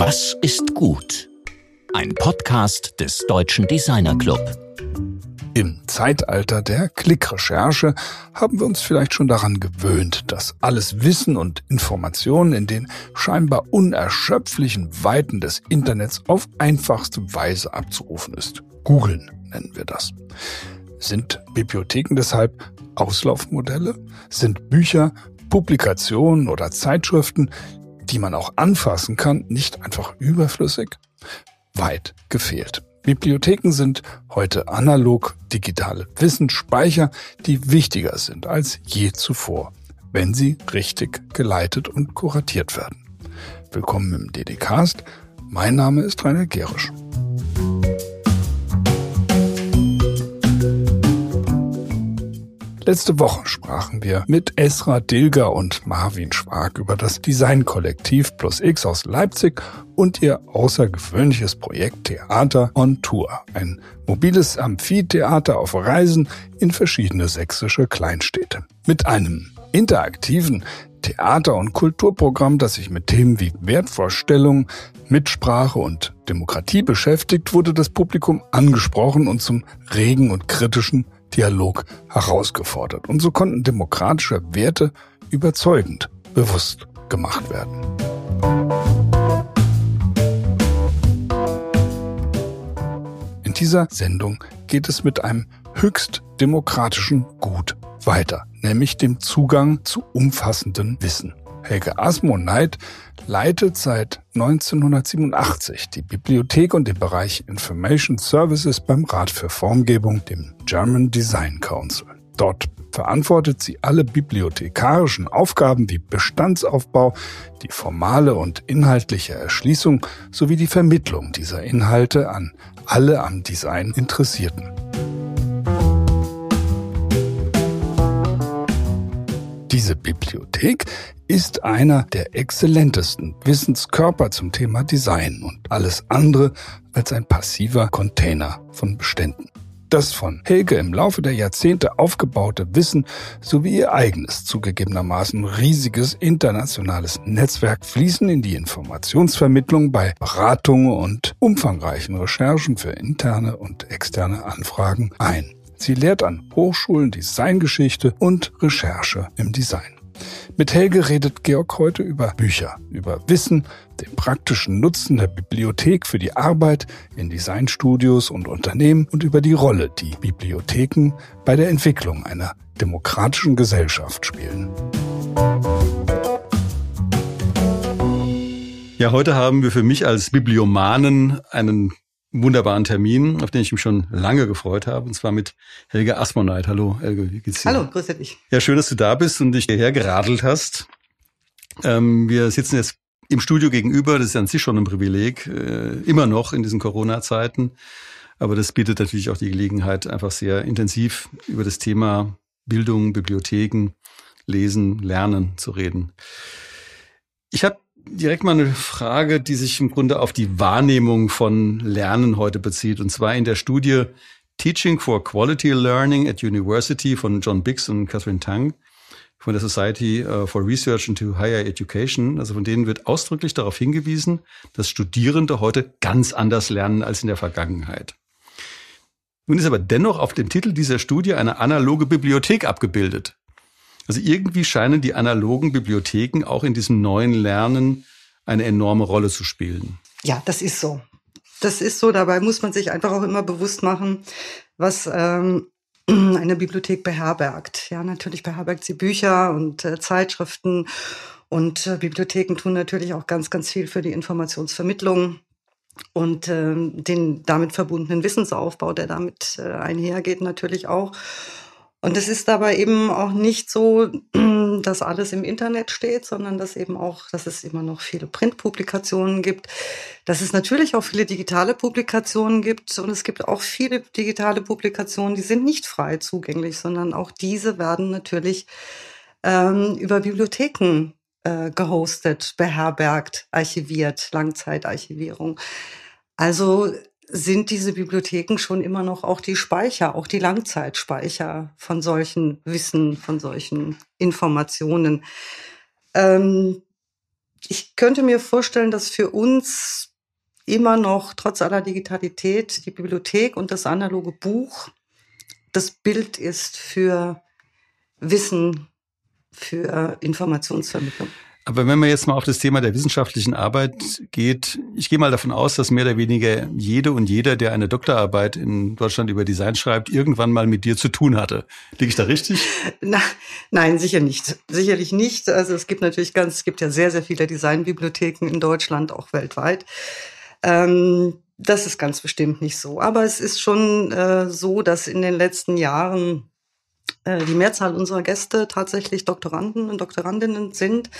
Was ist gut? Ein Podcast des Deutschen Designer Club. Im Zeitalter der Klickrecherche haben wir uns vielleicht schon daran gewöhnt, dass alles Wissen und Informationen in den scheinbar unerschöpflichen Weiten des Internets auf einfachste Weise abzurufen ist. Googeln nennen wir das. Sind Bibliotheken deshalb Auslaufmodelle? Sind Bücher, Publikationen oder Zeitschriften, die man auch anfassen kann, nicht einfach überflüssig? Weit gefehlt. Bibliotheken sind heute analog digitale Wissensspeicher, die wichtiger sind als je zuvor, wenn sie richtig geleitet und kuratiert werden. Willkommen im DDcast. Mein Name ist Rainer Gerisch. Letzte Woche sprachen wir mit Esra Dilger und Marvin Schwag über das Designkollektiv Plus X aus Leipzig und ihr außergewöhnliches Projekt Theater on Tour, ein mobiles Amphitheater auf Reisen in verschiedene sächsische Kleinstädte. Mit einem interaktiven Theater- und Kulturprogramm, das sich mit Themen wie Wertvorstellung, Mitsprache und Demokratie beschäftigt, wurde das Publikum angesprochen und zum regen und kritischen Dialog herausgefordert. Und so konnten demokratische Werte überzeugend bewusst gemacht werden. In dieser Sendung geht es mit einem höchst demokratischen Gut weiter, nämlich dem Zugang zu umfassendem Wissen. Helge Asmoneit leitet seit 1987 die Bibliothek und den Bereich Information Services beim Rat für Formgebung, dem German Design Council. Dort verantwortet sie alle bibliothekarischen Aufgaben wie Bestandsaufbau, die formale und inhaltliche Erschließung sowie die Vermittlung dieser Inhalte an alle am Design Interessierten. Diese Bibliothek ist einer der exzellentesten Wissenskörper zum Thema Design und alles andere als ein passiver Container von Beständen. Das von Helge im Laufe der Jahrzehnte aufgebaute Wissen sowie ihr eigenes, zugegebenermaßen riesiges internationales Netzwerk fließen in die Informationsvermittlung bei Beratungen und umfangreichen Recherchen für interne und externe Anfragen ein. Sie lehrt an Hochschulen Designgeschichte und Recherche im Design. Mit Helge redet Georg heute über Bücher, über Wissen, den praktischen Nutzen der Bibliothek für die Arbeit in Designstudios und Unternehmen und über die Rolle, die Bibliotheken bei der Entwicklung einer demokratischen Gesellschaft spielen. Ja, heute haben wir für mich als Bibliomanen einen wunderbaren Termin, auf den ich mich schon lange gefreut habe, und zwar mit Helge Asmoneit. Hallo, Helge, wie geht's dir? Hallo, grüße dich. Ja, schön, dass du da bist und dich hierher geradelt hast. Ähm, wir sitzen jetzt im Studio gegenüber, das ist an sich schon ein Privileg, äh, immer noch in diesen Corona-Zeiten. Aber das bietet natürlich auch die Gelegenheit, einfach sehr intensiv über das Thema Bildung, Bibliotheken, Lesen, Lernen zu reden. Ich habe direkt mal eine Frage, die sich im Grunde auf die Wahrnehmung von Lernen heute bezieht. Und zwar in der Studie Teaching for Quality Learning at University von John Biggs und Catherine Tang von der Society uh, for Research into Higher Education. Also von denen wird ausdrücklich darauf hingewiesen, dass Studierende heute ganz anders lernen als in der Vergangenheit. Nun ist aber dennoch auf dem Titel dieser Studie eine analoge Bibliothek abgebildet. Also irgendwie scheinen die analogen Bibliotheken auch in diesem neuen Lernen eine enorme Rolle zu spielen. Ja, das ist so. Das ist so. Dabei muss man sich einfach auch immer bewusst machen, was ähm, eine Bibliothek beherbergt. Ja, natürlich beherbergt sie Bücher und äh, Zeitschriften und äh, Bibliotheken tun natürlich auch ganz, ganz viel für die Informationsvermittlung und äh, den damit verbundenen Wissensaufbau, der damit äh, einhergeht, natürlich auch. Und es ist dabei eben auch nicht so, dass alles im Internet steht, sondern dass eben auch, dass es immer noch viele Printpublikationen gibt, dass es natürlich auch viele digitale Publikationen gibt und es gibt auch viele digitale Publikationen, die sind nicht frei zugänglich, sondern auch diese werden natürlich ähm, über Bibliotheken äh, gehostet, beherbergt, archiviert, Langzeitarchivierung. Also sind diese Bibliotheken schon immer noch auch die Speicher, auch die Langzeitspeicher von solchen Wissen, von solchen Informationen. Ähm, ich könnte mir vorstellen, dass für uns immer noch trotz aller Digitalität die Bibliothek und das analoge Buch das Bild ist für Wissen, für Informationsvermittlung. Aber wenn man jetzt mal auf das Thema der wissenschaftlichen Arbeit geht, ich gehe mal davon aus, dass mehr oder weniger jede und jeder, der eine Doktorarbeit in Deutschland über Design schreibt, irgendwann mal mit dir zu tun hatte. Liege ich da richtig? Na, nein, sicher nicht. Sicherlich nicht. Also es gibt natürlich ganz, es gibt ja sehr, sehr viele Designbibliotheken in Deutschland, auch weltweit. Ähm, das ist ganz bestimmt nicht so. Aber es ist schon äh, so, dass in den letzten Jahren äh, die Mehrzahl unserer Gäste tatsächlich Doktoranden und Doktorandinnen sind.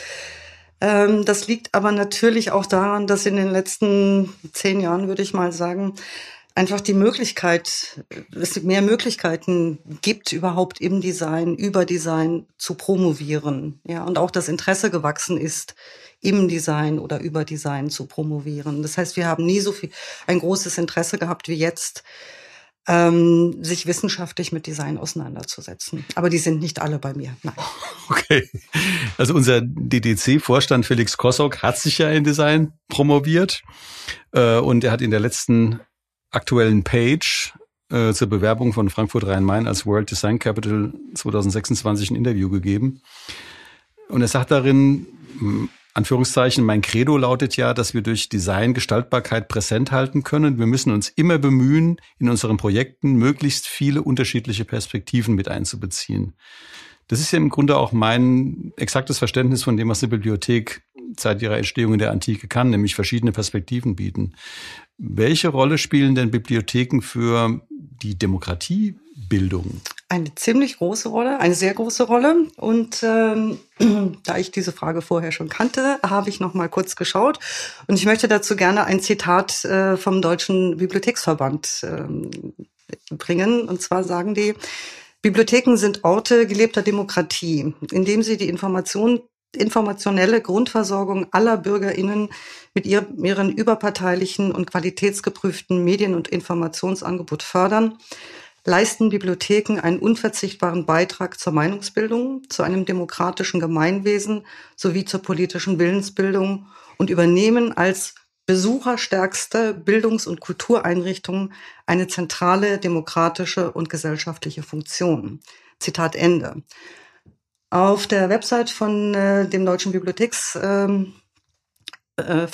Ähm, das liegt aber natürlich auch daran, dass in den letzten zehn Jahren, würde ich mal sagen, einfach die Möglichkeit, es mehr Möglichkeiten gibt, überhaupt im Design, über Design zu promovieren. Ja, und auch das Interesse gewachsen ist, im Design oder über Design zu promovieren. Das heißt, wir haben nie so viel, ein großes Interesse gehabt wie jetzt, ähm, sich wissenschaftlich mit Design auseinanderzusetzen. Aber die sind nicht alle bei mir. Nein. Okay. Also unser DDC-Vorstand Felix Kossock hat sich ja in Design promoviert äh, und er hat in der letzten aktuellen Page äh, zur Bewerbung von Frankfurt Rhein-Main als World Design Capital 2026 ein Interview gegeben. Und er sagt darin, Anführungszeichen, mein Credo lautet ja, dass wir durch Design Gestaltbarkeit präsent halten können. Wir müssen uns immer bemühen, in unseren Projekten möglichst viele unterschiedliche Perspektiven mit einzubeziehen. Das ist ja im Grunde auch mein exaktes Verständnis von dem, was eine Bibliothek seit ihrer Entstehung in der Antike kann, nämlich verschiedene Perspektiven bieten. Welche Rolle spielen denn Bibliotheken für die Demokratiebildung? Eine ziemlich große Rolle, eine sehr große Rolle. Und ähm, da ich diese Frage vorher schon kannte, habe ich noch mal kurz geschaut. Und ich möchte dazu gerne ein Zitat äh, vom Deutschen Bibliotheksverband ähm, bringen. Und zwar sagen die, Bibliotheken sind Orte gelebter Demokratie, indem sie die Information informationelle Grundversorgung aller BürgerInnen mit ihren überparteilichen und qualitätsgeprüften Medien- und Informationsangebot fördern, leisten Bibliotheken einen unverzichtbaren Beitrag zur Meinungsbildung, zu einem demokratischen Gemeinwesen sowie zur politischen Willensbildung und übernehmen als besucherstärkste Bildungs- und Kultureinrichtung eine zentrale demokratische und gesellschaftliche Funktion. Zitat Ende. Auf der Website von äh, dem Deutschen Bibliotheksverband äh,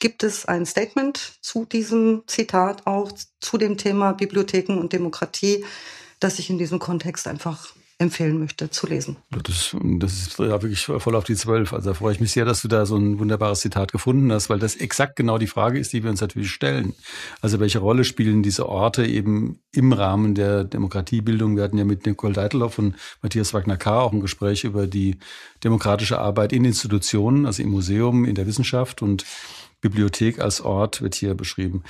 gibt es ein Statement zu diesem Zitat, auch zu dem Thema Bibliotheken und Demokratie, das ich in diesem Kontext einfach empfehlen möchte zu lesen. Das, das ist ja wirklich voll auf die Zwölf. Also da freue ich mich sehr, dass du da so ein wunderbares Zitat gefunden hast, weil das exakt genau die Frage ist, die wir uns natürlich stellen. Also welche Rolle spielen diese Orte eben im Rahmen der Demokratiebildung? Wir hatten ja mit Nicole Deitelhoff und Matthias Wagner-K. auch ein Gespräch über die demokratische Arbeit in Institutionen, also im Museum, in der Wissenschaft und Bibliothek als Ort wird hier beschrieben.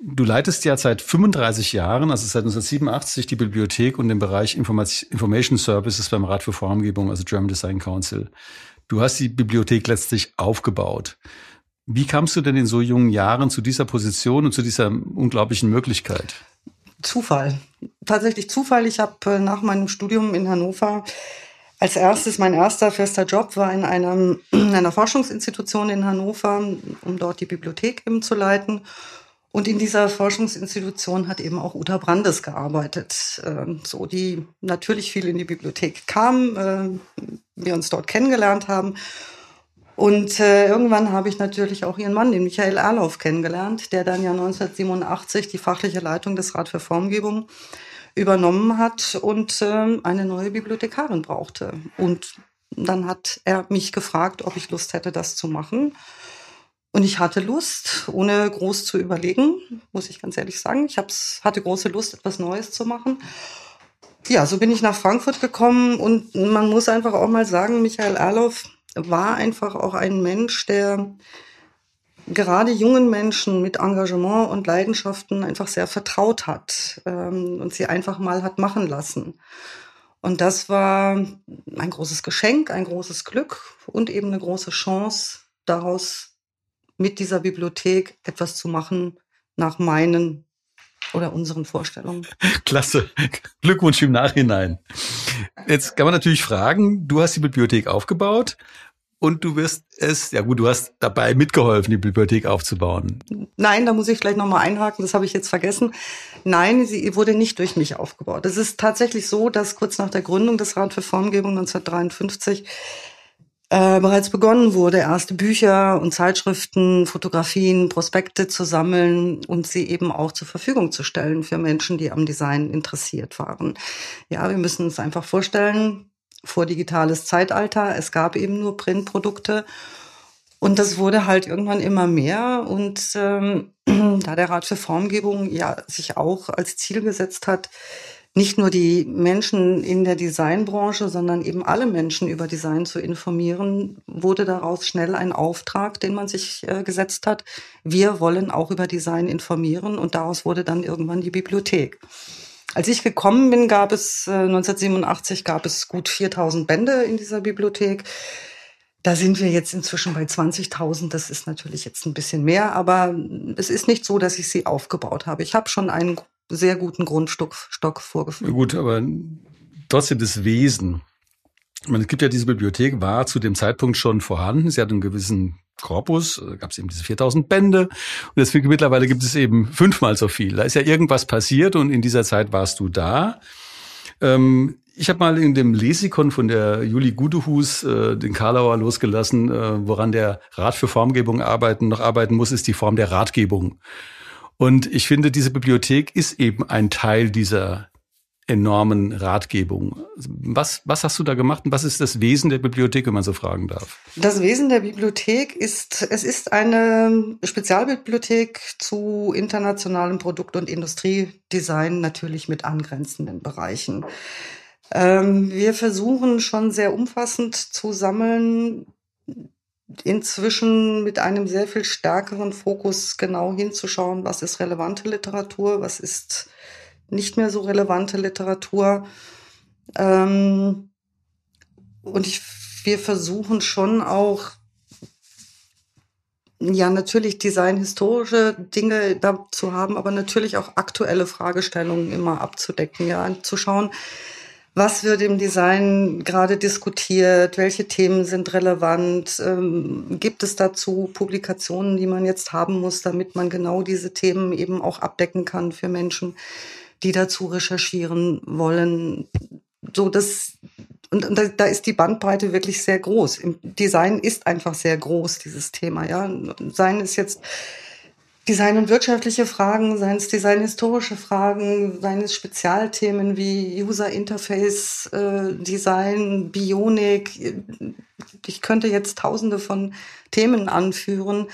Du leitest ja seit 35 Jahren, also seit 1987, die Bibliothek und den Bereich Information Services beim Rat für Formgebung, also German Design Council. Du hast die Bibliothek letztlich aufgebaut. Wie kamst du denn in so jungen Jahren zu dieser Position und zu dieser unglaublichen Möglichkeit? Zufall. Tatsächlich Zufall. Ich habe äh, nach meinem Studium in Hannover als erstes, mein erster fester Job war in, einem, in einer Forschungsinstitution in Hannover, um dort die Bibliothek eben zu leiten. Und in dieser Forschungsinstitution hat eben auch Uta Brandes gearbeitet, ähm, so die natürlich viel in die Bibliothek kam, äh, wir uns dort kennengelernt haben. Und äh, irgendwann habe ich natürlich auch ihren Mann, den Michael Erlauf, kennengelernt, der dann ja 1987 die fachliche Leitung des Rat für Formgebung übernommen hat und äh, eine neue Bibliothekarin brauchte. Und dann hat er mich gefragt, ob ich Lust hätte, das zu machen. Und ich hatte Lust, ohne groß zu überlegen, muss ich ganz ehrlich sagen. Ich hab's, hatte große Lust, etwas Neues zu machen. Ja, so bin ich nach Frankfurt gekommen und man muss einfach auch mal sagen, Michael Erloff war einfach auch ein Mensch, der gerade jungen Menschen mit Engagement und Leidenschaften einfach sehr vertraut hat ähm, und sie einfach mal hat machen lassen. Und das war ein großes Geschenk, ein großes Glück und eben eine große Chance, daraus mit dieser Bibliothek etwas zu machen nach meinen oder unseren Vorstellungen. Klasse. Glückwunsch im Nachhinein. Jetzt kann man natürlich fragen, du hast die Bibliothek aufgebaut. und du wirst es, ja gut, du hast dabei mitgeholfen, die Bibliothek aufzubauen. Nein, da muss ich vielleicht nochmal einhaken, das habe ich jetzt vergessen. Nein, sie wurde nicht durch mich aufgebaut. Es ist tatsächlich so, dass kurz nach der Gründung des Rat für Formgebung 1953 äh, bereits begonnen wurde, erste Bücher und Zeitschriften, Fotografien, Prospekte zu sammeln und sie eben auch zur Verfügung zu stellen für Menschen, die am Design interessiert waren. Ja, wir müssen uns einfach vorstellen, vor digitales Zeitalter. Es gab eben nur Printprodukte. Und das wurde halt irgendwann immer mehr. Und ähm, da der Rat für Formgebung ja sich auch als Ziel gesetzt hat, nicht nur die Menschen in der Designbranche, sondern eben alle Menschen über Design zu informieren, wurde daraus schnell ein Auftrag, den man sich äh, gesetzt hat. Wir wollen auch über Design informieren und daraus wurde dann irgendwann die Bibliothek. Als ich gekommen bin, gab es äh, 1987 gab es gut 4000 Bände in dieser Bibliothek. Da sind wir jetzt inzwischen bei 20.000. Das ist natürlich jetzt ein bisschen mehr, aber es ist nicht so, dass ich sie aufgebaut habe. Ich habe schon einen sehr guten Grundstock Stock vorgefunden. Gut, aber trotzdem das Wesen. Ich meine, es gibt ja diese Bibliothek, war zu dem Zeitpunkt schon vorhanden. Sie hat einen gewissen Korpus, gab es eben diese 4000 Bände und deswegen mittlerweile gibt es eben fünfmal so viel. Da ist ja irgendwas passiert und in dieser Zeit warst du da. Ähm, ich habe mal in dem Lesikon von der Juli Gudehus äh, den Karlauer losgelassen, äh, woran der Rat für Formgebung arbeiten noch arbeiten muss, ist die Form der Ratgebung. Und ich finde, diese Bibliothek ist eben ein Teil dieser enormen Ratgebung. Was, was hast du da gemacht und was ist das Wesen der Bibliothek, wenn man so fragen darf? Das Wesen der Bibliothek ist, es ist eine Spezialbibliothek zu internationalem Produkt- und Industriedesign, natürlich mit angrenzenden Bereichen. Ähm, wir versuchen schon sehr umfassend zu sammeln, inzwischen mit einem sehr viel stärkeren Fokus genau hinzuschauen, was ist relevante Literatur, was ist nicht mehr so relevante Literatur. Ähm, und ich, wir versuchen schon auch, ja, natürlich designhistorische Dinge da zu haben, aber natürlich auch aktuelle Fragestellungen immer abzudecken, ja, zu schauen, was wird im Design gerade diskutiert, welche Themen sind relevant, ähm, gibt es dazu Publikationen, die man jetzt haben muss, damit man genau diese Themen eben auch abdecken kann für Menschen, die dazu recherchieren wollen. So dass und, da, da ist die Bandbreite wirklich sehr groß. Im Design ist einfach sehr groß dieses Thema. Ja, Design ist jetzt Design und wirtschaftliche Fragen, seien es designhistorische Fragen, seien es Spezialthemen wie User Interface äh, Design, Bionik. Ich könnte jetzt tausende von Themen anführen,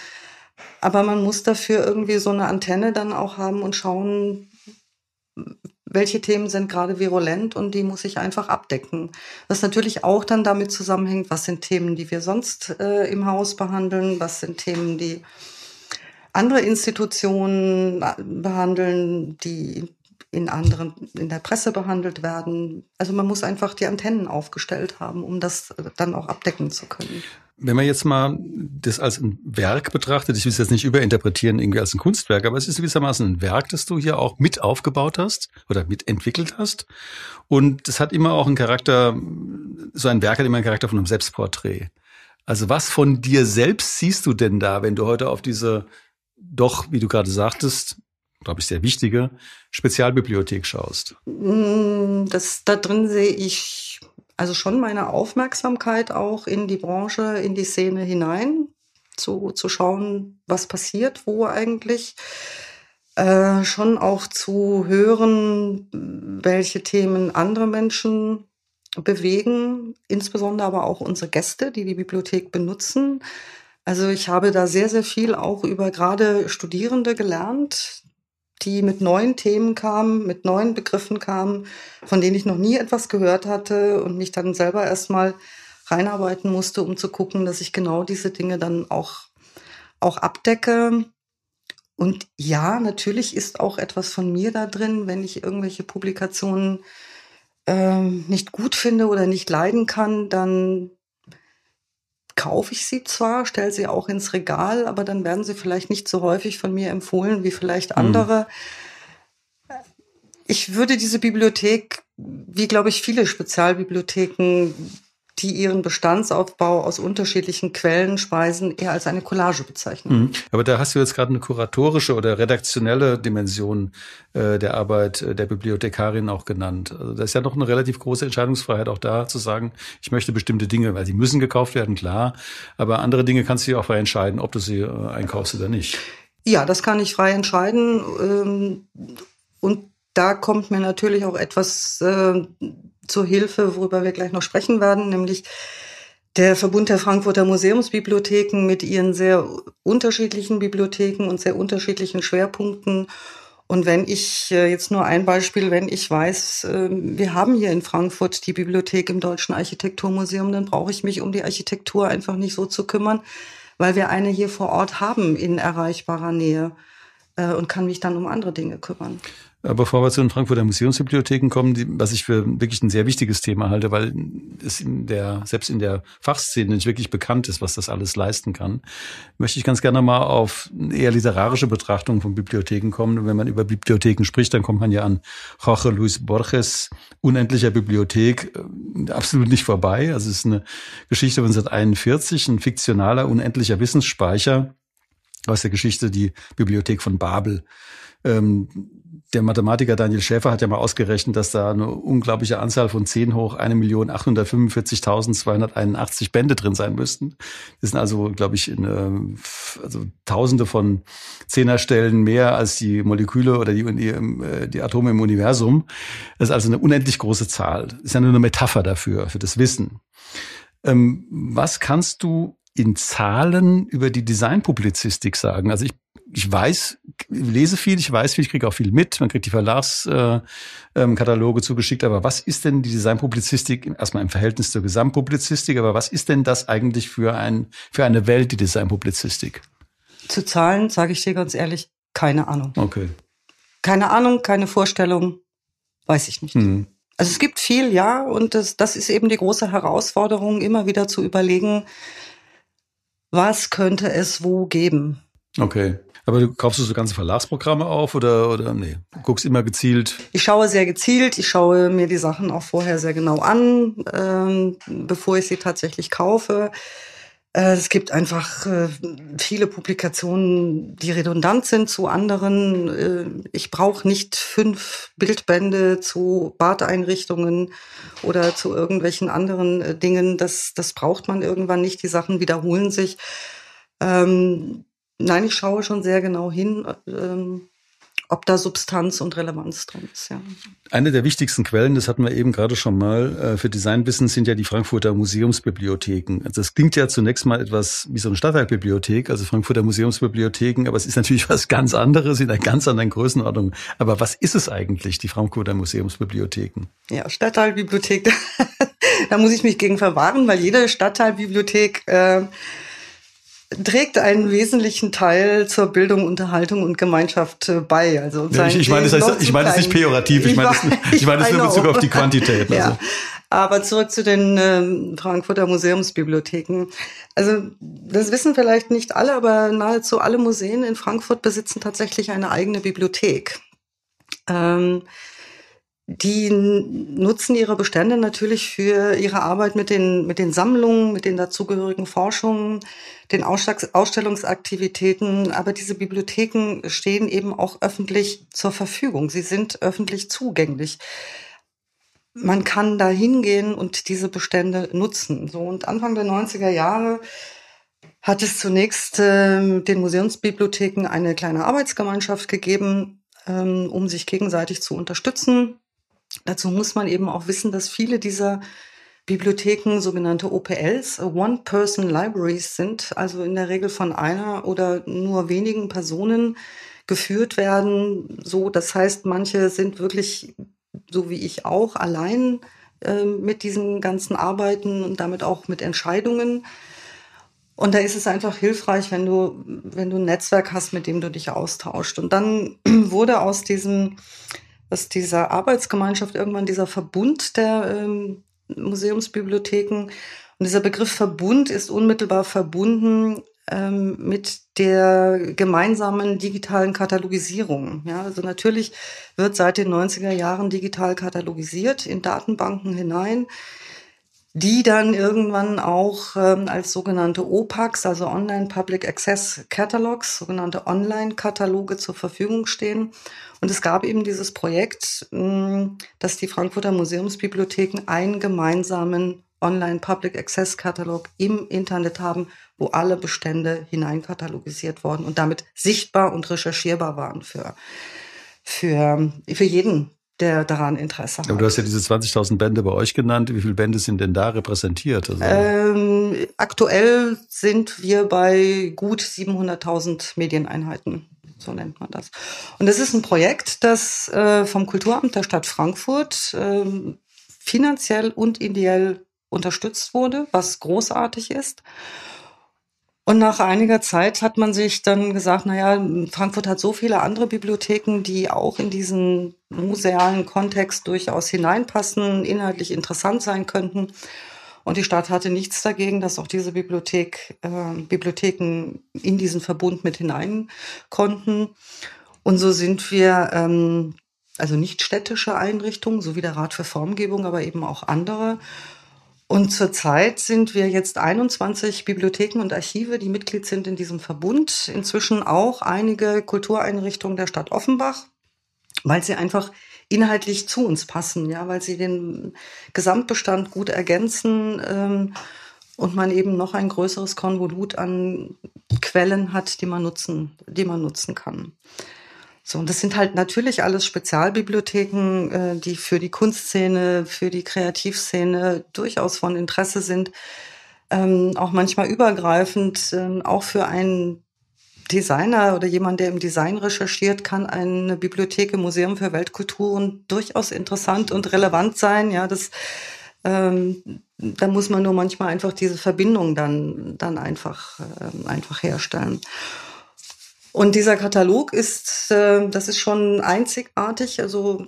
aber man muss dafür irgendwie so eine Antenne dann auch haben und schauen, welche Themen sind gerade virulent und die muss ich einfach abdecken. Was natürlich auch dann damit zusammenhängt, was sind Themen, die wir sonst äh, im Haus behandeln, was sind Themen, die andere Institutionen behandeln, die in anderen, in der Presse behandelt werden. Also man muss einfach die Antennen aufgestellt haben, um das äh, dann auch abdecken zu können. Wenn man jetzt mal das als ein Werk betrachtet, ich will es jetzt nicht überinterpretieren irgendwie als ein Kunstwerk, aber es ist gewissermaßen ein Werk, das du hier auch mit aufgebaut hast oder mitentwickelt hast. Und das hat immer auch einen Charakter, so ein Werk hat immer einen Charakter von einem Selbstporträt. Also was von dir selbst siehst du denn da, wenn du heute auf diese doch, wie du gerade sagtest, glaube ich, sehr wichtige Spezialbibliothek schaust? Mm, das, da drin sehe ich also schon meine Aufmerksamkeit auch in die Branche, in die Szene hinein, zu, zu schauen, was passiert, wo eigentlich. Äh, schon auch zu hören, welche Themen andere Menschen bewegen, insbesondere aber auch unsere Gäste, die die Bibliothek benutzen. Also ich habe da sehr, sehr viel auch über gerade Studierende gelernt, die mit neuen Themen kamen, mit neuen Begriffen kamen, von denen ich noch nie etwas gehört hatte und mich dann selber erstmal reinarbeiten musste, um zu gucken, dass ich genau diese Dinge dann auch, auch abdecke. Und ja, natürlich ist auch etwas von mir da drin, wenn ich irgendwelche Publikationen äh, nicht gut finde oder nicht leiden kann, dann kaufe ich sie zwar, stelle sie auch ins Regal, aber dann werden sie vielleicht nicht so häufig von mir empfohlen wie vielleicht mhm. andere. Mhm. Ich würde diese Bibliothek, wie glaube ich viele Spezialbibliotheken, die ihren Bestandsaufbau aus unterschiedlichen Quellen speisen, eher als eine Collage bezeichnen. Mhm. Aber da hast du jetzt gerade eine kuratorische oder redaktionelle Dimension äh, der Arbeit äh, der Bibliothekarin auch genannt. Also da ist ja noch eine relativ große Entscheidungsfreiheit auch da zu sagen, ich möchte bestimmte Dinge, weil sie müssen gekauft werden, klar, aber andere Dinge kannst du ja auch frei entscheiden, ob du sie äh, einkaufst oder nicht. Ja, das kann ich frei entscheiden. Ähm, und da kommt mir natürlich auch etwas äh, zur Hilfe, worüber wir gleich noch sprechen werden, nämlich der Verbund der Frankfurter Museumsbibliotheken mit ihren sehr unterschiedlichen Bibliotheken und sehr unterschiedlichen Schwerpunkten. Und wenn ich äh, jetzt nur ein Beispiel, wenn ich weiß, äh, wir haben hier in Frankfurt die Bibliothek im Deutschen Architekturmuseum, dann brauche ich mich um die Architektur einfach nicht so zu kümmern, weil wir eine hier vor Ort haben in erreichbarer Nähe äh, und kann mich dann um andere Dinge kümmern. Bevor wir zu den Frankfurter Museumsbibliotheken kommen, die, was ich für wirklich ein sehr wichtiges Thema halte, weil es in der, selbst in der Fachszene nicht wirklich bekannt ist, was das alles leisten kann, möchte ich ganz gerne mal auf eher literarische Betrachtung von Bibliotheken kommen. Und wenn man über Bibliotheken spricht, dann kommt man ja an Jorge Luis Borges Unendlicher Bibliothek äh, absolut nicht vorbei. Also es ist eine Geschichte von 1941, ein fiktionaler, unendlicher Wissensspeicher aus der Geschichte die Bibliothek von Babel. Ähm, der Mathematiker Daniel Schäfer hat ja mal ausgerechnet, dass da eine unglaubliche Anzahl von 10 hoch 1.845.281 Bände drin sein müssten. Das sind also, glaube ich, in, also Tausende von Zehnerstellen mehr als die Moleküle oder die, die, äh, die Atome im Universum. Das ist also eine unendlich große Zahl. Das ist ja nur eine Metapher dafür, für das Wissen. Ähm, was kannst du in Zahlen über die Designpublizistik sagen? Also ich ich weiß, lese viel, ich weiß viel, ich kriege auch viel mit, man kriegt die Verlagskataloge äh, ähm, zugeschickt, aber was ist denn die Designpublizistik erstmal im Verhältnis zur Gesamtpublizistik, aber was ist denn das eigentlich für, ein, für eine Welt, die Designpublizistik? Zu Zahlen sage ich dir ganz ehrlich, keine Ahnung. Okay. Keine Ahnung, keine Vorstellung, weiß ich nicht. Mhm. Also es gibt viel, ja, und das, das ist eben die große Herausforderung, immer wieder zu überlegen, was könnte es wo geben. Okay. Aber du kaufst du so ganze Verlagsprogramme auf oder, oder nee, du guckst immer gezielt? Ich schaue sehr gezielt, ich schaue mir die Sachen auch vorher sehr genau an, ähm, bevor ich sie tatsächlich kaufe. Äh, es gibt einfach äh, viele Publikationen, die redundant sind zu anderen. Äh, ich brauche nicht fünf Bildbände zu Badeinrichtungen oder zu irgendwelchen anderen äh, Dingen. Das, das braucht man irgendwann nicht. Die Sachen wiederholen sich. Ähm, Nein, ich schaue schon sehr genau hin, ähm, ob da Substanz und Relevanz drin ist. Ja. Eine der wichtigsten Quellen, das hatten wir eben gerade schon mal, äh, für Designwissen sind ja die Frankfurter Museumsbibliotheken. Also das klingt ja zunächst mal etwas wie so eine Stadtteilbibliothek, also Frankfurter Museumsbibliotheken, aber es ist natürlich was ganz anderes in einer ganz anderen Größenordnung. Aber was ist es eigentlich, die Frankfurter Museumsbibliotheken? Ja, Stadtteilbibliothek, da muss ich mich gegen verwahren, weil jede Stadtteilbibliothek äh, trägt einen wesentlichen Teil zur Bildung, Unterhaltung und Gemeinschaft äh, bei. Also ja, ich, ich meine, das heißt, ich meine das nicht pejorativ, ich, ich meine das, ich meine das nur in Bezug auf die Quantität. Also. Ja. Aber zurück zu den ähm, Frankfurter Museumsbibliotheken. Also das wissen vielleicht nicht alle, aber nahezu alle Museen in Frankfurt besitzen tatsächlich eine eigene Bibliothek. Ähm, die nutzen ihre Bestände natürlich für ihre Arbeit mit den, mit den Sammlungen, mit den dazugehörigen Forschungen, den Ausstellungsaktivitäten. Aber diese Bibliotheken stehen eben auch öffentlich zur Verfügung. Sie sind öffentlich zugänglich. Man kann da hingehen und diese Bestände nutzen. So, und Anfang der 90er Jahre hat es zunächst äh, den Museumsbibliotheken eine kleine Arbeitsgemeinschaft gegeben, ähm, um sich gegenseitig zu unterstützen Dazu muss man eben auch wissen, dass viele dieser Bibliotheken sogenannte OPLs, One-Person-Libraries sind, also in der Regel von einer oder nur wenigen Personen geführt werden. So, das heißt, manche sind wirklich, so wie ich auch, allein äh, mit diesen ganzen Arbeiten und damit auch mit Entscheidungen. Und da ist es einfach hilfreich, wenn du, wenn du ein Netzwerk hast, mit dem du dich austauscht. Und dann wurde aus diesem dass dieser Arbeitsgemeinschaft irgendwann dieser Verbund der ähm, Museumsbibliotheken und dieser Begriff Verbund ist unmittelbar verbunden ähm, mit der gemeinsamen digitalen Katalogisierung. Ja, also natürlich wird seit den 90er Jahren digital katalogisiert in Datenbanken hinein. die dann irgendwann auch ähm, als sogenannte OPACs, also Online Public Access Catalogs, sogenannte Online-Kataloge zur Verfügung stehen. Und es gab eben dieses Projekt, mh, dass die Frankfurter Museumsbibliotheken einen gemeinsamen Online Public Access Katalog im Internet haben, wo alle Bestände hineinkatalogisiert worden und damit sichtbar und recherchierbar waren für, für, für jeden, der daran Interesse hat. Aber du hast ja diese 20.000 Bände bei euch genannt. Wie viele Bände sind denn da repräsentiert? Also ähm, aktuell sind wir bei gut 700.000 Medieneinheiten. So nennt man das. Und das ist ein Projekt, das äh, vom Kulturamt der Stadt Frankfurt äh, finanziell und ideell unterstützt wurde, was großartig ist. Und nach einiger Zeit hat man sich dann gesagt, naja, Frankfurt hat so viele andere Bibliotheken, die auch in diesen musealen Kontext durchaus hineinpassen, inhaltlich interessant sein könnten. Und die Stadt hatte nichts dagegen, dass auch diese Bibliothek, äh, Bibliotheken in diesen Verbund mit hinein konnten. Und so sind wir, ähm, also nicht städtische Einrichtungen, so wie der Rat für Formgebung, aber eben auch andere, und zurzeit sind wir jetzt 21 Bibliotheken und Archive, die Mitglied sind in diesem Verbund. Inzwischen auch einige Kultureinrichtungen der Stadt Offenbach, weil sie einfach inhaltlich zu uns passen, ja, weil sie den Gesamtbestand gut ergänzen ähm, und man eben noch ein größeres Konvolut an Quellen hat, die man nutzen, die man nutzen kann. So, und das sind halt natürlich alles Spezialbibliotheken, äh, die für die Kunstszene, für die Kreativszene durchaus von Interesse sind. Ähm, auch manchmal übergreifend, ähm, auch für einen Designer oder jemand, der im Design recherchiert, kann eine Bibliothek im Museum für Weltkulturen durchaus interessant und relevant sein. Ja, das, ähm, da muss man nur manchmal einfach diese Verbindung dann, dann einfach, ähm, einfach herstellen. Und dieser Katalog ist, äh, das ist schon einzigartig. Also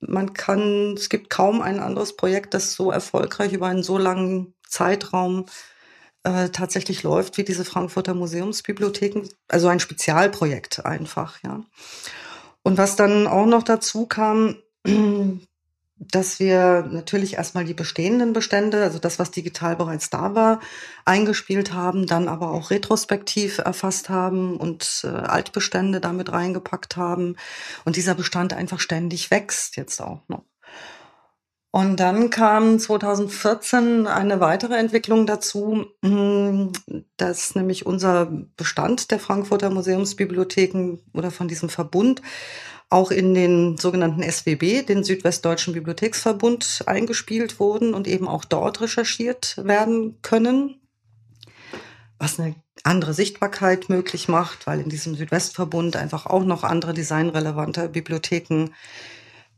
man kann, es gibt kaum ein anderes Projekt, das so erfolgreich über einen so langen Zeitraum äh, tatsächlich läuft wie diese Frankfurter Museumsbibliotheken. Also ein Spezialprojekt einfach, ja. Und was dann auch noch dazu kam, dass wir natürlich erstmal die bestehenden Bestände, also das, was digital bereits da war, eingespielt haben, dann aber auch retrospektiv erfasst haben und äh, Altbestände damit reingepackt haben. Und dieser Bestand einfach ständig wächst jetzt auch noch. Und dann kam 2014 eine weitere Entwicklung dazu, hm, dass nämlich unser Bestand der Frankfurter Museumsbibliotheken oder von diesem Verbund auch in den sogenannten SWB, den Südwestdeutschen Bibliotheksverbund, eingespielt wurden und eben auch dort recherchiert werden können, was eine andere Sichtbarkeit möglich macht, weil in diesem Südwestverbund einfach auch noch andere designrelevante Bibliotheken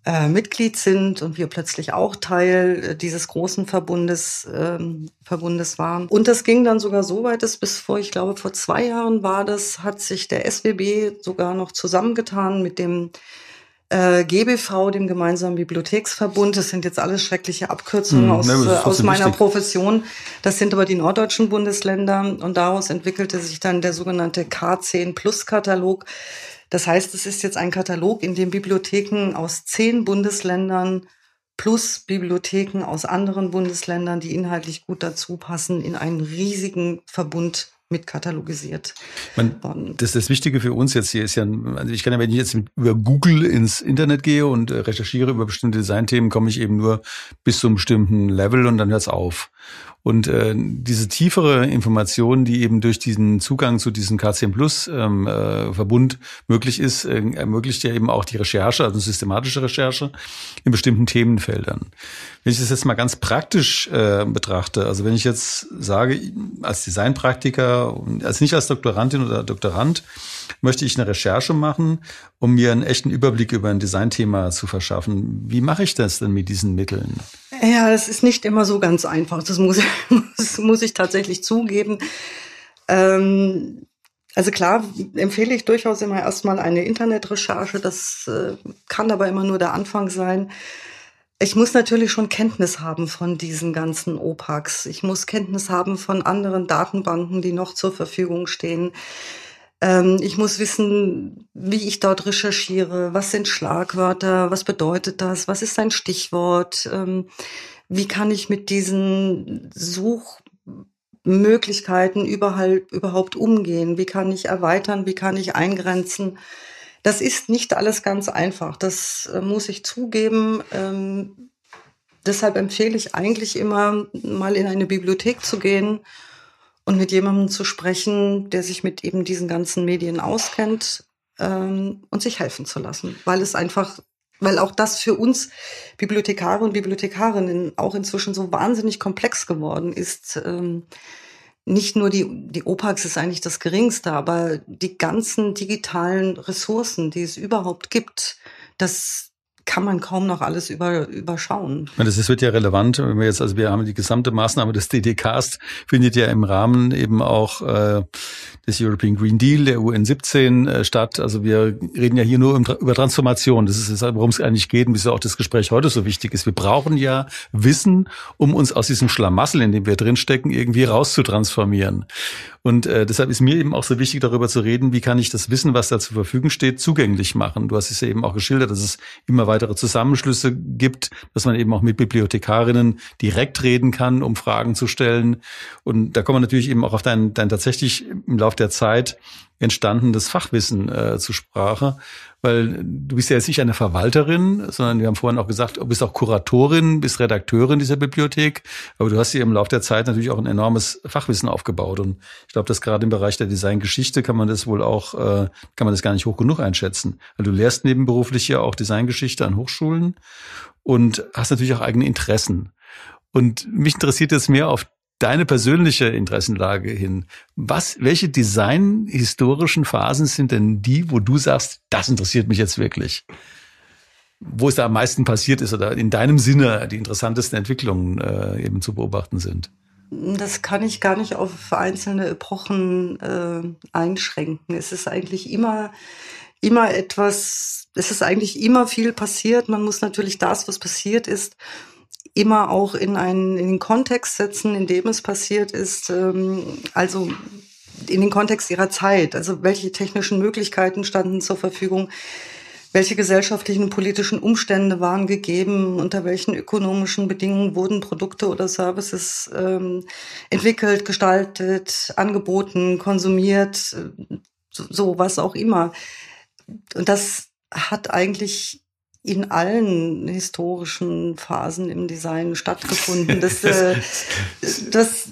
äh, Mitglied sind und wir plötzlich auch Teil äh, dieses großen Verbundes, ähm, Verbundes waren. Und das ging dann sogar so weit, dass bis vor, ich glaube, vor zwei Jahren war das, hat sich der SWB sogar noch zusammengetan mit dem äh, GBV, dem gemeinsamen Bibliotheksverbund. Das sind jetzt alles schreckliche Abkürzungen hm, aus, ne, äh, aus meiner wichtig. Profession. Das sind aber die norddeutschen Bundesländer und daraus entwickelte sich dann der sogenannte K10 Plus Katalog das heißt, es ist jetzt ein Katalog, in dem Bibliotheken aus zehn Bundesländern plus Bibliotheken aus anderen Bundesländern, die inhaltlich gut dazu passen, in einen riesigen Verbund mit katalogisiert Man, Das, das Wichtige für uns jetzt hier ist ja, also ich kann ja, wenn ich jetzt über Google ins Internet gehe und äh, recherchiere über bestimmte Designthemen, komme ich eben nur bis zu einem bestimmten Level und dann hört es auf. Und äh, diese tiefere Information, die eben durch diesen Zugang zu diesem K10 Plus ähm, äh, Verbund möglich ist, äh, ermöglicht ja eben auch die Recherche, also systematische Recherche in bestimmten Themenfeldern. Wenn ich das jetzt mal ganz praktisch äh, betrachte, also wenn ich jetzt sage, als Designpraktiker, also nicht als Doktorandin oder Doktorand, möchte ich eine Recherche machen, um mir einen echten Überblick über ein Designthema zu verschaffen. Wie mache ich das denn mit diesen Mitteln? Ja, das ist nicht immer so ganz einfach. Das muss, das muss ich tatsächlich zugeben. Ähm, also klar empfehle ich durchaus immer erstmal eine Internetrecherche. Das äh, kann aber immer nur der Anfang sein. Ich muss natürlich schon Kenntnis haben von diesen ganzen OPACs. Ich muss Kenntnis haben von anderen Datenbanken, die noch zur Verfügung stehen. Ähm, ich muss wissen, wie ich dort recherchiere. Was sind Schlagwörter? Was bedeutet das? Was ist ein Stichwort? Ähm, wie kann ich mit diesen Suchmöglichkeiten überhaupt, umgehen? Wie kann ich erweitern? Wie kann ich eingrenzen? Das ist nicht alles ganz einfach. Das äh, muss ich zugeben. Ähm, deshalb empfehle ich eigentlich immer, mal in eine Bibliothek zu gehen und mit jemandem zu sprechen, der sich mit eben diesen ganzen Medien auskennt ähm, und sich helfen zu lassen, weil es einfach, weil auch das für uns Bibliothekare und Bibliothekarinnen auch inzwischen so wahnsinnig komplex geworden ist. Ähm, nicht nur die, die OPAX ist eigentlich das geringste, aber die ganzen digitalen Ressourcen, die es überhaupt gibt, das, kann man kaum noch alles über, überschauen. Das wird ja relevant, wenn wir jetzt, also wir haben die gesamte Maßnahme des DDKs, findet ja im Rahmen eben auch äh, des European Green Deal, der UN 17 äh, statt. Also wir reden ja hier nur über Transformation. Das ist worum es eigentlich geht und wieso auch das Gespräch heute so wichtig ist. Wir brauchen ja Wissen, um uns aus diesem Schlamassel, in dem wir drinstecken, irgendwie rauszutransformieren. Und äh, deshalb ist mir eben auch so wichtig, darüber zu reden, wie kann ich das Wissen, was da zur Verfügung steht, zugänglich machen. Du hast es ja eben auch geschildert, dass es immer weitere Zusammenschlüsse gibt, dass man eben auch mit Bibliothekarinnen direkt reden kann, um Fragen zu stellen. Und da kommen wir natürlich eben auch auf dein, dein tatsächlich im Laufe der Zeit entstandenes Fachwissen äh, zur Sprache. Weil du bist ja jetzt nicht eine Verwalterin, sondern wir haben vorhin auch gesagt, du bist auch Kuratorin, bist Redakteurin dieser Bibliothek, aber du hast hier im Laufe der Zeit natürlich auch ein enormes Fachwissen aufgebaut. Und ich glaube, dass gerade im Bereich der Designgeschichte kann man das wohl auch, äh, kann man das gar nicht hoch genug einschätzen, weil du lehrst nebenberuflich ja auch Designgeschichte an Hochschulen und hast natürlich auch eigene Interessen. Und mich interessiert jetzt mehr auf deine persönliche Interessenlage hin. Was, welche designhistorischen Phasen sind denn die, wo du sagst, das interessiert mich jetzt wirklich? Wo es da am meisten passiert ist oder in deinem Sinne die interessantesten Entwicklungen äh, eben zu beobachten sind? Das kann ich gar nicht auf einzelne Epochen äh, einschränken. Es ist eigentlich immer, immer etwas, es ist eigentlich immer viel passiert. Man muss natürlich das, was passiert ist, immer auch in einen in den Kontext setzen, in dem es passiert ist, ähm, also in den Kontext ihrer Zeit. Also welche technischen Möglichkeiten standen zur Verfügung? Welche gesellschaftlichen und politischen Umstände waren gegeben? Unter welchen ökonomischen Bedingungen wurden Produkte oder Services ähm, entwickelt, gestaltet, angeboten, konsumiert, so, so was auch immer. Und das hat eigentlich in allen historischen Phasen im Design stattgefunden. Das, äh, das,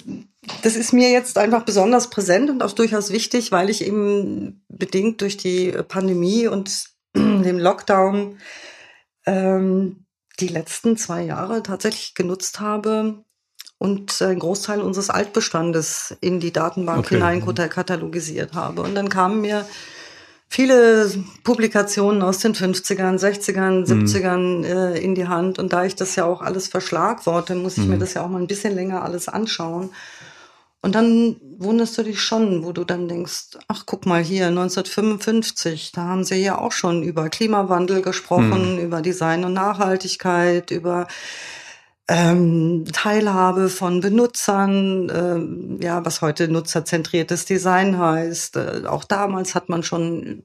das ist mir jetzt einfach besonders präsent und auch durchaus wichtig, weil ich eben bedingt durch die Pandemie und dem Lockdown ähm, die letzten zwei Jahre tatsächlich genutzt habe und einen Großteil unseres Altbestandes in die Datenbank okay. hinein katalogisiert habe. Und dann kamen mir viele Publikationen aus den 50ern, 60ern, 70ern mhm. äh, in die Hand. Und da ich das ja auch alles verschlagworte, muss ich mhm. mir das ja auch mal ein bisschen länger alles anschauen. Und dann wunderst du dich schon, wo du dann denkst, ach guck mal hier, 1955, da haben sie ja auch schon über Klimawandel gesprochen, mhm. über Design und Nachhaltigkeit, über ähm, Teilhabe von Benutzern, ähm, ja, was heute nutzerzentriertes Design heißt. Äh, auch damals hat man schon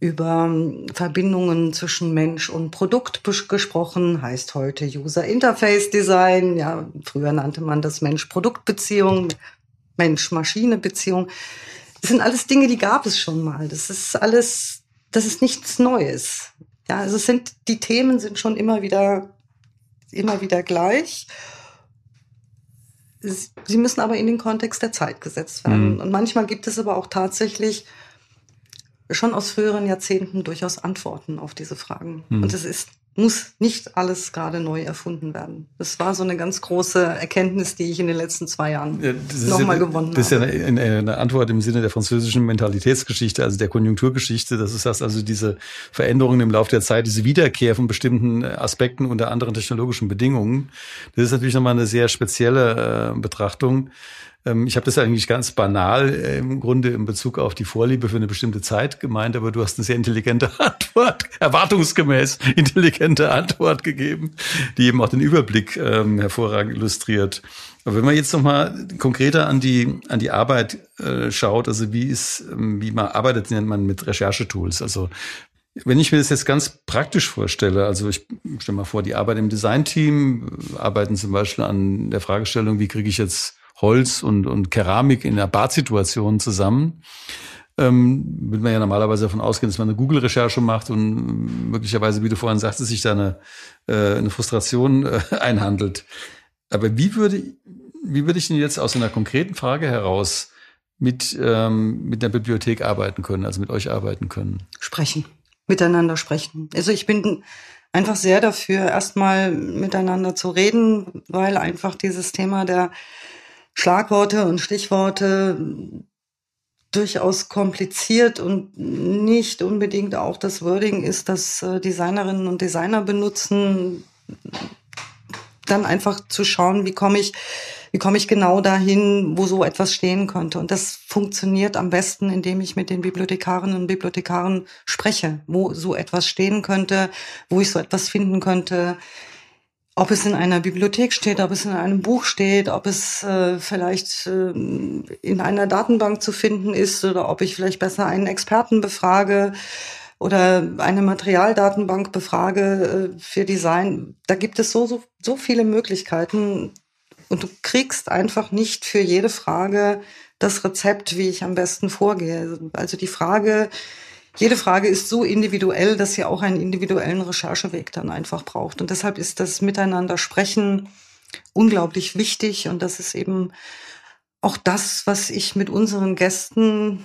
über ähm, Verbindungen zwischen Mensch und Produkt gesprochen, heißt heute User Interface Design. Ja, früher nannte man das Mensch-Produkt-Beziehung, Mensch-Maschine-Beziehung. Das sind alles Dinge, die gab es schon mal. Das ist alles, das ist nichts Neues. Ja, also es sind, die Themen sind schon immer wieder immer wieder gleich. Sie müssen aber in den Kontext der Zeit gesetzt werden. Mhm. Und manchmal gibt es aber auch tatsächlich schon aus früheren Jahrzehnten durchaus Antworten auf diese Fragen. Mhm. Und es ist muss nicht alles gerade neu erfunden werden. Das war so eine ganz große Erkenntnis, die ich in den letzten zwei Jahren ja, nochmal ja, gewonnen habe. Das ist ja eine, eine, Antwort im Sinne der französischen Mentalitätsgeschichte, also der Konjunkturgeschichte. Das ist das also diese Veränderungen im Laufe der Zeit, diese Wiederkehr von bestimmten Aspekten unter anderen technologischen Bedingungen. Das ist natürlich nochmal eine sehr spezielle äh, Betrachtung. Ähm, ich habe das eigentlich ganz banal äh, im Grunde in Bezug auf die Vorliebe für eine bestimmte Zeit gemeint, aber du hast eine sehr intelligente Antwort, erwartungsgemäß intelligente Antwort gegeben, die eben auch den Überblick ähm, hervorragend illustriert. Aber wenn man jetzt nochmal konkreter an die, an die Arbeit äh, schaut, also wie ist, ähm, wie man arbeitet nennt man mit Recherchetools. Also Wenn ich mir das jetzt ganz praktisch vorstelle, also ich stelle mal vor, die arbeiten im Designteam, arbeiten zum Beispiel an der Fragestellung, wie kriege ich jetzt Holz und, und Keramik in einer Badsituation zusammen, ähm, würde man ja normalerweise davon ausgehen, dass man eine Google-Recherche macht und möglicherweise, wie du vorhin sagtest, sich da eine, äh, eine Frustration äh, einhandelt. Aber wie würde, wie würde ich denn jetzt aus einer konkreten Frage heraus mit, ähm, mit der Bibliothek arbeiten können, also mit euch arbeiten können? Sprechen, miteinander sprechen. Also ich bin einfach sehr dafür, erstmal miteinander zu reden, weil einfach dieses Thema der Schlagworte und Stichworte durchaus kompliziert und nicht unbedingt auch das Wording ist, das äh, Designerinnen und Designer benutzen, dann einfach zu schauen, wie komme ich, wie komme ich genau dahin, wo so etwas stehen könnte. Und das funktioniert am besten, indem ich mit den Bibliothekarinnen und Bibliothekaren spreche, wo so etwas stehen könnte, wo ich so etwas finden könnte, ob es in einer Bibliothek steht, ob es in einem Buch steht, ob es äh, vielleicht äh, in einer Datenbank zu finden ist oder ob ich vielleicht besser einen Experten befrage oder eine Materialdatenbank befrage äh, für Design. Da gibt es so, so, so viele Möglichkeiten und du kriegst einfach nicht für jede Frage das Rezept, wie ich am besten vorgehe. Also die Frage, jede Frage ist so individuell, dass sie auch einen individuellen Rechercheweg dann einfach braucht. Und deshalb ist das Miteinander sprechen unglaublich wichtig. Und das ist eben auch das, was ich mit unseren Gästen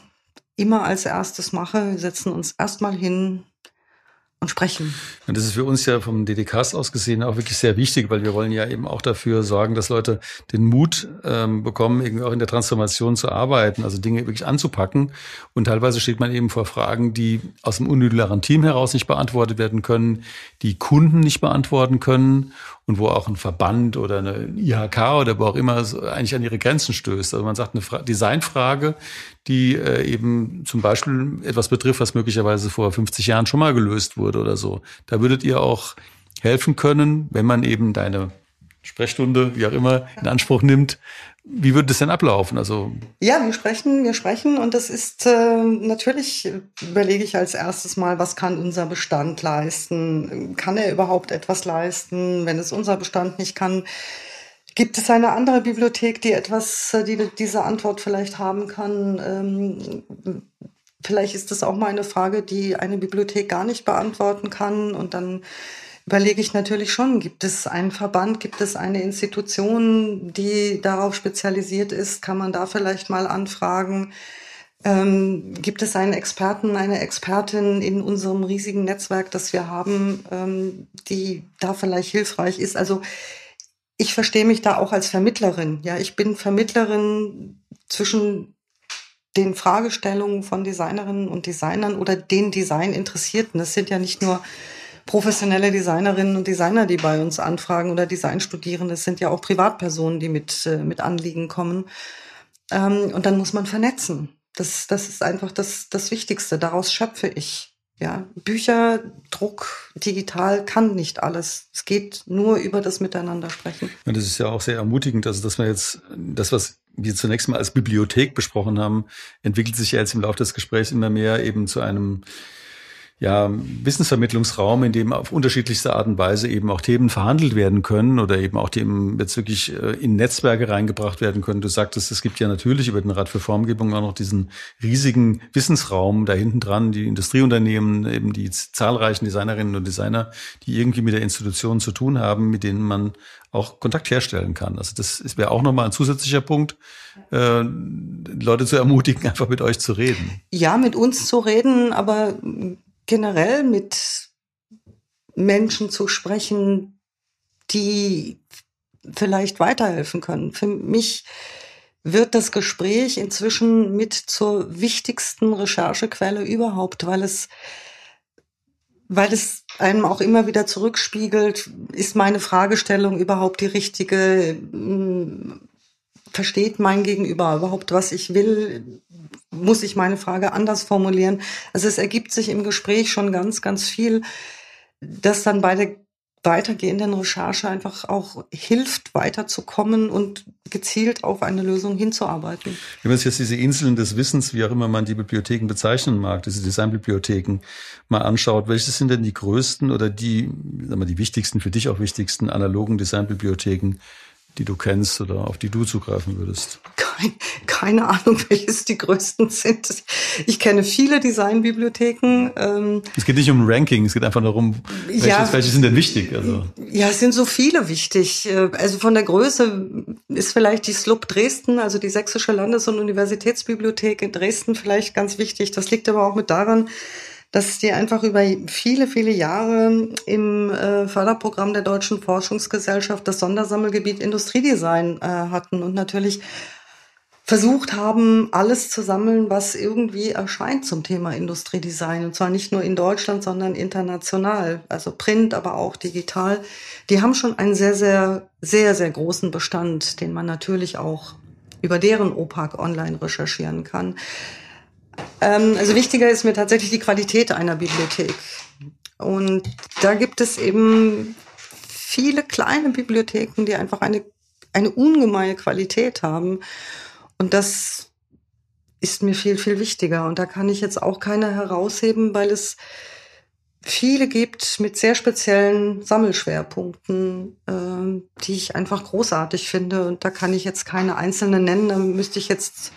immer als erstes mache. Wir setzen uns erstmal hin, und sprechen. Und das ist für uns ja vom DDKs aus gesehen auch wirklich sehr wichtig, weil wir wollen ja eben auch dafür sorgen, dass Leute den Mut ähm, bekommen, irgendwie auch in der Transformation zu arbeiten, also Dinge wirklich anzupacken. Und teilweise steht man eben vor Fragen, die aus dem unmittelbaren Team heraus nicht beantwortet werden können, die Kunden nicht beantworten können und wo auch ein Verband oder eine IHK oder wo auch immer eigentlich an ihre Grenzen stößt. Also man sagt eine Fra Designfrage, die äh, eben zum Beispiel etwas betrifft, was möglicherweise vor 50 Jahren schon mal gelöst wurde oder so. Da würdet ihr auch helfen können, wenn man eben deine Sprechstunde, wie auch immer, in Anspruch nimmt. Wie würde das denn ablaufen? Also ja, wir sprechen, wir sprechen und das ist äh, natürlich überlege ich als erstes mal, was kann unser Bestand leisten? Kann er überhaupt etwas leisten? Wenn es unser Bestand nicht kann, gibt es eine andere Bibliothek, die etwas, äh, die diese Antwort vielleicht haben kann? Ähm, vielleicht ist das auch mal eine Frage, die eine Bibliothek gar nicht beantworten kann und dann überlege ich natürlich schon, gibt es einen Verband, gibt es eine Institution, die darauf spezialisiert ist? Kann man da vielleicht mal anfragen? Ähm, gibt es einen Experten, eine Expertin in unserem riesigen Netzwerk, das wir haben, ähm, die da vielleicht hilfreich ist? Also ich verstehe mich da auch als Vermittlerin. Ja, ich bin Vermittlerin zwischen den Fragestellungen von Designerinnen und Designern oder den Designinteressierten. Das sind ja nicht nur professionelle Designerinnen und Designer, die bei uns anfragen oder Designstudierende. Es sind ja auch Privatpersonen, die mit, äh, mit Anliegen kommen. Ähm, und dann muss man vernetzen. Das, das ist einfach das, das Wichtigste. Daraus schöpfe ich. Ja, Bücher, Druck, digital kann nicht alles. Es geht nur über das Miteinander sprechen. Ja, das ist ja auch sehr ermutigend, also dass wir jetzt das, was wir zunächst mal als Bibliothek besprochen haben, entwickelt sich ja jetzt im Laufe des Gesprächs immer mehr eben zu einem ja, Wissensvermittlungsraum, in dem auf unterschiedlichste Art und Weise eben auch Themen verhandelt werden können oder eben auch Themen jetzt wirklich äh, in Netzwerke reingebracht werden können. Du sagtest, es gibt ja natürlich über den Rat für Formgebung auch noch diesen riesigen Wissensraum da hinten dran, die Industrieunternehmen, eben die zahlreichen Designerinnen und Designer, die irgendwie mit der Institution zu tun haben, mit denen man auch Kontakt herstellen kann. Also das wäre auch nochmal ein zusätzlicher Punkt, äh, Leute zu ermutigen, einfach mit euch zu reden. Ja, mit uns zu reden, aber generell mit Menschen zu sprechen, die vielleicht weiterhelfen können. Für mich wird das Gespräch inzwischen mit zur wichtigsten Recherchequelle überhaupt, weil es, weil es einem auch immer wieder zurückspiegelt, ist meine Fragestellung überhaupt die richtige? Versteht mein Gegenüber überhaupt, was ich will? muss ich meine Frage anders formulieren. Also es ergibt sich im Gespräch schon ganz, ganz viel, das dann beide weitergehenden Recherche einfach auch hilft, weiterzukommen und gezielt auf eine Lösung hinzuarbeiten. Wenn man sich jetzt diese Inseln des Wissens, wie auch immer man die Bibliotheken bezeichnen mag, diese Designbibliotheken mal anschaut, welche sind denn die größten oder die, sagen wir, die wichtigsten, für dich auch wichtigsten analogen Designbibliotheken, die du kennst oder auf die du zugreifen würdest? Kein, keine Ahnung, welches die größten sind. Ich kenne viele Designbibliotheken. Ähm, es geht nicht um Ranking, es geht einfach darum, welche, ja, welche sind denn wichtig? Also. Ja, es sind so viele wichtig. Also von der Größe ist vielleicht die SLUB Dresden, also die Sächsische Landes- und Universitätsbibliothek in Dresden vielleicht ganz wichtig. Das liegt aber auch mit daran, dass die einfach über viele, viele Jahre im äh, Förderprogramm der Deutschen Forschungsgesellschaft das Sondersammelgebiet Industriedesign äh, hatten und natürlich versucht haben, alles zu sammeln, was irgendwie erscheint zum Thema Industriedesign. Und zwar nicht nur in Deutschland, sondern international. Also Print, aber auch digital. Die haben schon einen sehr, sehr, sehr, sehr großen Bestand, den man natürlich auch über deren OPAC online recherchieren kann. Ähm, also wichtiger ist mir tatsächlich die Qualität einer Bibliothek. Und da gibt es eben viele kleine Bibliotheken, die einfach eine, eine ungemeine Qualität haben. Und das ist mir viel, viel wichtiger. Und da kann ich jetzt auch keine herausheben, weil es viele gibt mit sehr speziellen Sammelschwerpunkten, äh, die ich einfach großartig finde. Und da kann ich jetzt keine einzelne nennen. Da müsste ich jetzt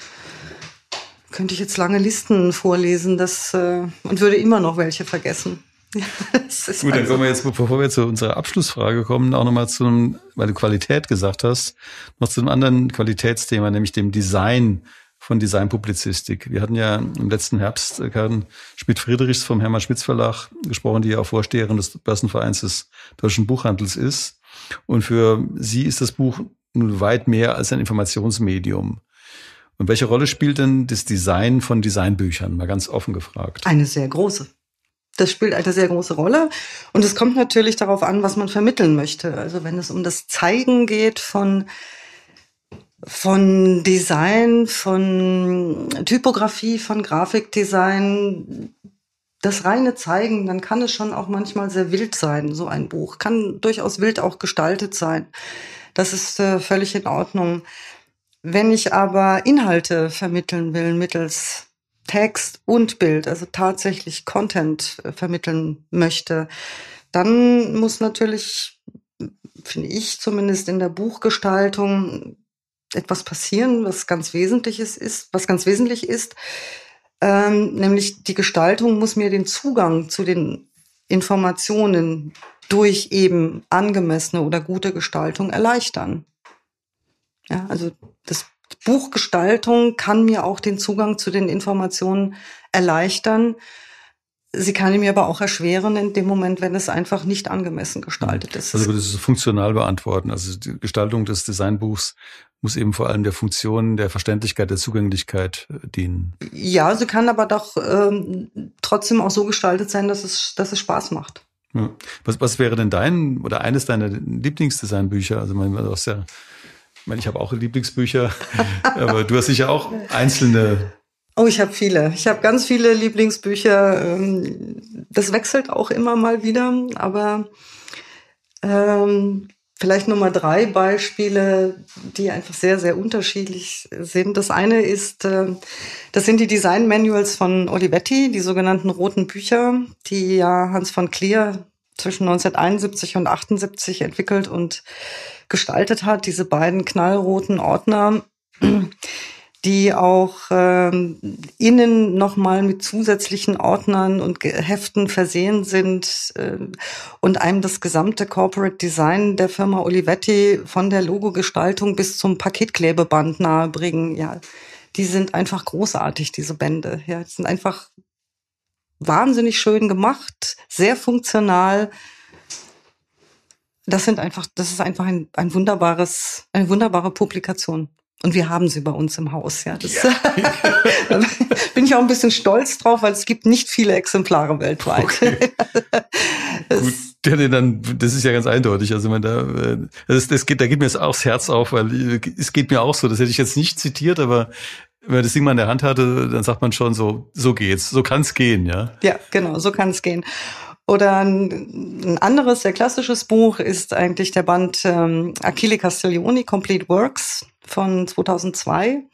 könnte ich jetzt lange Listen vorlesen das, äh, und würde immer noch welche vergessen. Gut, dann kommen wir jetzt, bevor wir zu unserer Abschlussfrage kommen, auch nochmal zu einem, weil du Qualität gesagt hast, noch zu einem anderen Qualitätsthema, nämlich dem Design von Designpublizistik. Wir hatten ja im letzten Herbst äh, Karin Schmidt-Friedrichs vom Hermann Schmitz Verlag gesprochen, die ja auch Vorsteherin des Börsenvereins des deutschen Buchhandels ist. Und für sie ist das Buch nun weit mehr als ein Informationsmedium. Und welche Rolle spielt denn das Design von Designbüchern? Mal ganz offen gefragt. Eine sehr große. Das spielt eine sehr große Rolle. Und es kommt natürlich darauf an, was man vermitteln möchte. Also wenn es um das Zeigen geht von, von Design, von Typografie, von Grafikdesign, das reine Zeigen, dann kann es schon auch manchmal sehr wild sein, so ein Buch. Kann durchaus wild auch gestaltet sein. Das ist äh, völlig in Ordnung. Wenn ich aber Inhalte vermitteln will mittels Text und Bild, also tatsächlich Content äh, vermitteln möchte, dann muss natürlich, finde ich zumindest in der Buchgestaltung, etwas passieren, was ganz Wesentliches ist, was ganz wesentlich ist. Ähm, nämlich die Gestaltung muss mir den Zugang zu den Informationen durch eben angemessene oder gute Gestaltung erleichtern. Ja, also das Buchgestaltung kann mir auch den Zugang zu den Informationen erleichtern. Sie kann mir aber auch erschweren in dem Moment, wenn es einfach nicht angemessen gestaltet ist. Also das ist funktional beantworten. Also die Gestaltung des Designbuchs muss eben vor allem der Funktion der Verständlichkeit, der Zugänglichkeit äh, dienen. Ja, sie kann aber doch ähm, trotzdem auch so gestaltet sein, dass es, dass es Spaß macht. Ja. Was, was wäre denn dein oder eines deiner Lieblingsdesignbücher? Also man, aus der meine, ich habe auch Lieblingsbücher, aber du hast sicher auch einzelne. Oh, ich habe viele. Ich habe ganz viele Lieblingsbücher. Ähm, das wechselt auch immer mal wieder, aber ähm, vielleicht Nummer drei Beispiele, die einfach sehr, sehr unterschiedlich sind. Das eine ist, äh, das sind die Design Manuals von Olivetti, die sogenannten roten Bücher, die ja Hans von Klier zwischen 1971 und 78 entwickelt und gestaltet hat, diese beiden knallroten Ordner, die auch ähm, innen nochmal mit zusätzlichen Ordnern und Heften versehen sind äh, und einem das gesamte Corporate Design der Firma Olivetti von der Logogestaltung bis zum Paketklebeband nahebringen. Ja, die sind einfach großartig, diese Bände. Ja, die sind einfach wahnsinnig schön gemacht, sehr funktional das sind einfach, das ist einfach ein, ein wunderbares, eine wunderbare Publikation. Und wir haben sie bei uns im Haus, ja. Das ja. bin ich auch ein bisschen stolz drauf, weil es gibt nicht viele Exemplare weltweit. Okay. Gut, ja, dann, das ist ja ganz eindeutig. Also man da, äh, das, das geht, da geht mir jetzt auch das Herz auf, weil äh, es geht mir auch so. Das hätte ich jetzt nicht zitiert, aber wenn man das Ding mal in der Hand hatte, dann sagt man schon so, so geht's, so kann's gehen, ja. Ja, genau, so kann's gehen. Oder ein, anderes, sehr klassisches Buch ist eigentlich der Band ähm, Achille Castiglioni, Complete Works von 2002.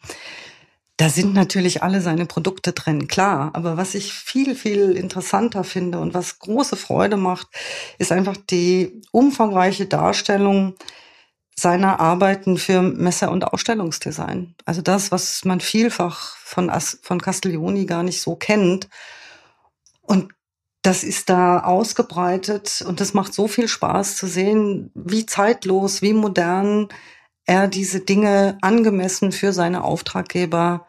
Da sind natürlich alle seine Produkte drin, klar. Aber was ich viel, viel interessanter finde und was große Freude macht, ist einfach die umfangreiche Darstellung seiner Arbeiten für Messe- und Ausstellungsdesign. Also das, was man vielfach von, von Castiglioni gar nicht so kennt. Und das ist da ausgebreitet und das macht so viel Spaß zu sehen, wie zeitlos, wie modern er diese Dinge angemessen für seine Auftraggeber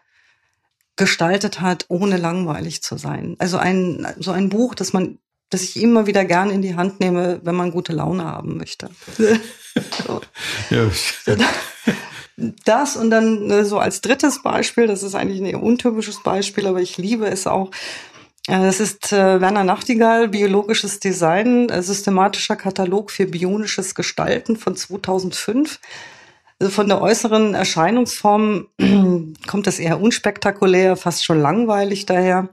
gestaltet hat, ohne langweilig zu sein. Also ein, so ein Buch, das man, das ich immer wieder gerne in die Hand nehme, wenn man gute Laune haben möchte. so. ja. Das und dann äh, so als drittes Beispiel, das ist eigentlich ein eher untypisches Beispiel, aber ich liebe es auch, das ist äh, Werner Nachtigall, Biologisches Design, äh, systematischer Katalog für bionisches Gestalten von 2005. Also von der äußeren Erscheinungsform kommt das eher unspektakulär, fast schon langweilig daher.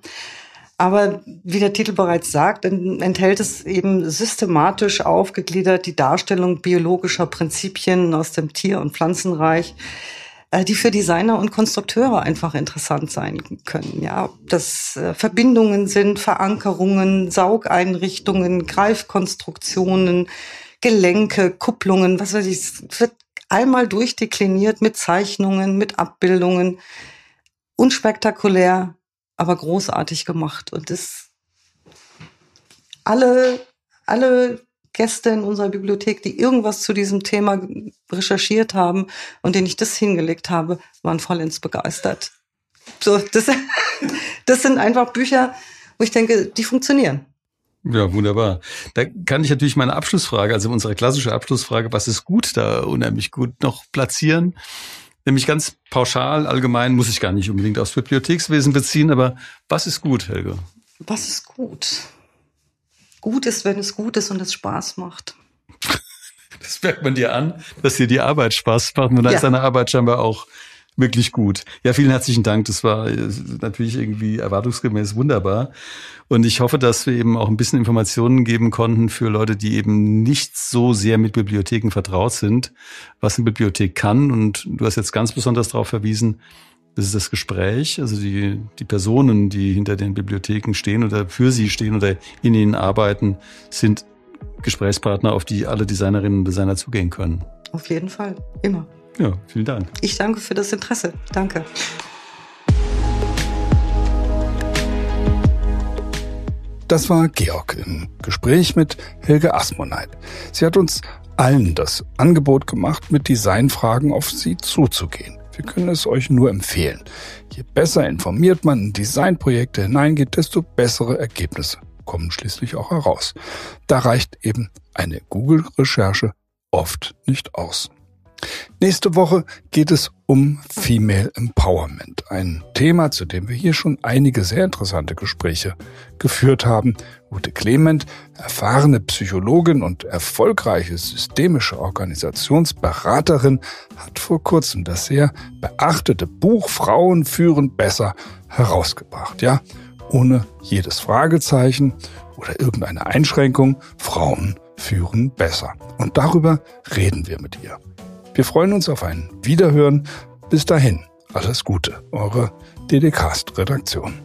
Aber wie der Titel bereits sagt, enthält es eben systematisch aufgegliedert die Darstellung biologischer Prinzipien aus dem Tier- und Pflanzenreich äh, die für Designer und Konstrukteure einfach interessant sein können. Ja, das äh, Verbindungen sind, Verankerungen, Saugeinrichtungen, Greifkonstruktionen, Gelenke, Kupplungen, was weiß ich, wird einmal durchdekliniert mit Zeichnungen, mit Abbildungen. Unspektakulär, aber großartig gemacht. Und das alle, alle Gäste in unserer Bibliothek, die irgendwas zu diesem Thema recherchiert haben und denen ich das hingelegt habe, waren vollends begeistert. So, das, das sind einfach Bücher, wo ich denke, die funktionieren. Ja, wunderbar. Da kann ich natürlich meine Abschlussfrage, also unsere klassische Abschlussfrage, was ist gut, da unheimlich gut noch platzieren. Nämlich ganz pauschal, allgemein, muss ich gar nicht unbedingt aufs Bibliothekswesen beziehen, aber was ist gut, Helge? Was ist gut? Gut ist, wenn es gut ist und es Spaß macht. Das merkt man dir an, dass dir die Arbeit Spaß macht. Und da ja. ist deine Arbeit scheinbar auch wirklich gut. Ja, vielen herzlichen Dank. Das war äh, natürlich irgendwie erwartungsgemäß wunderbar. Und ich hoffe, dass wir eben auch ein bisschen Informationen geben konnten für Leute, die eben nicht so sehr mit Bibliotheken vertraut sind, was eine Bibliothek kann. Und du hast jetzt ganz besonders darauf verwiesen, das ist das Gespräch, also die, die Personen, die hinter den Bibliotheken stehen oder für sie stehen oder in ihnen arbeiten, sind Gesprächspartner, auf die alle Designerinnen und Designer zugehen können. Auf jeden Fall, immer. Ja, vielen Dank. Ich danke für das Interesse. Danke. Das war Georg im Gespräch mit Helge Asmoneit. Sie hat uns allen das Angebot gemacht, mit Designfragen auf sie zuzugehen. Wir können es euch nur empfehlen. Je besser informiert man in Designprojekte hineingeht, desto bessere Ergebnisse kommen schließlich auch heraus. Da reicht eben eine Google-Recherche oft nicht aus. Nächste Woche geht es um Female Empowerment, ein Thema, zu dem wir hier schon einige sehr interessante Gespräche geführt haben. Ute Clement, erfahrene Psychologin und erfolgreiche systemische Organisationsberaterin, hat vor kurzem das sehr beachtete Buch Frauen führen besser herausgebracht. Ja, ohne jedes Fragezeichen oder irgendeine Einschränkung. Frauen führen besser. Und darüber reden wir mit ihr. Wir freuen uns auf ein Wiederhören. Bis dahin, alles Gute, eure DDcast-Redaktion.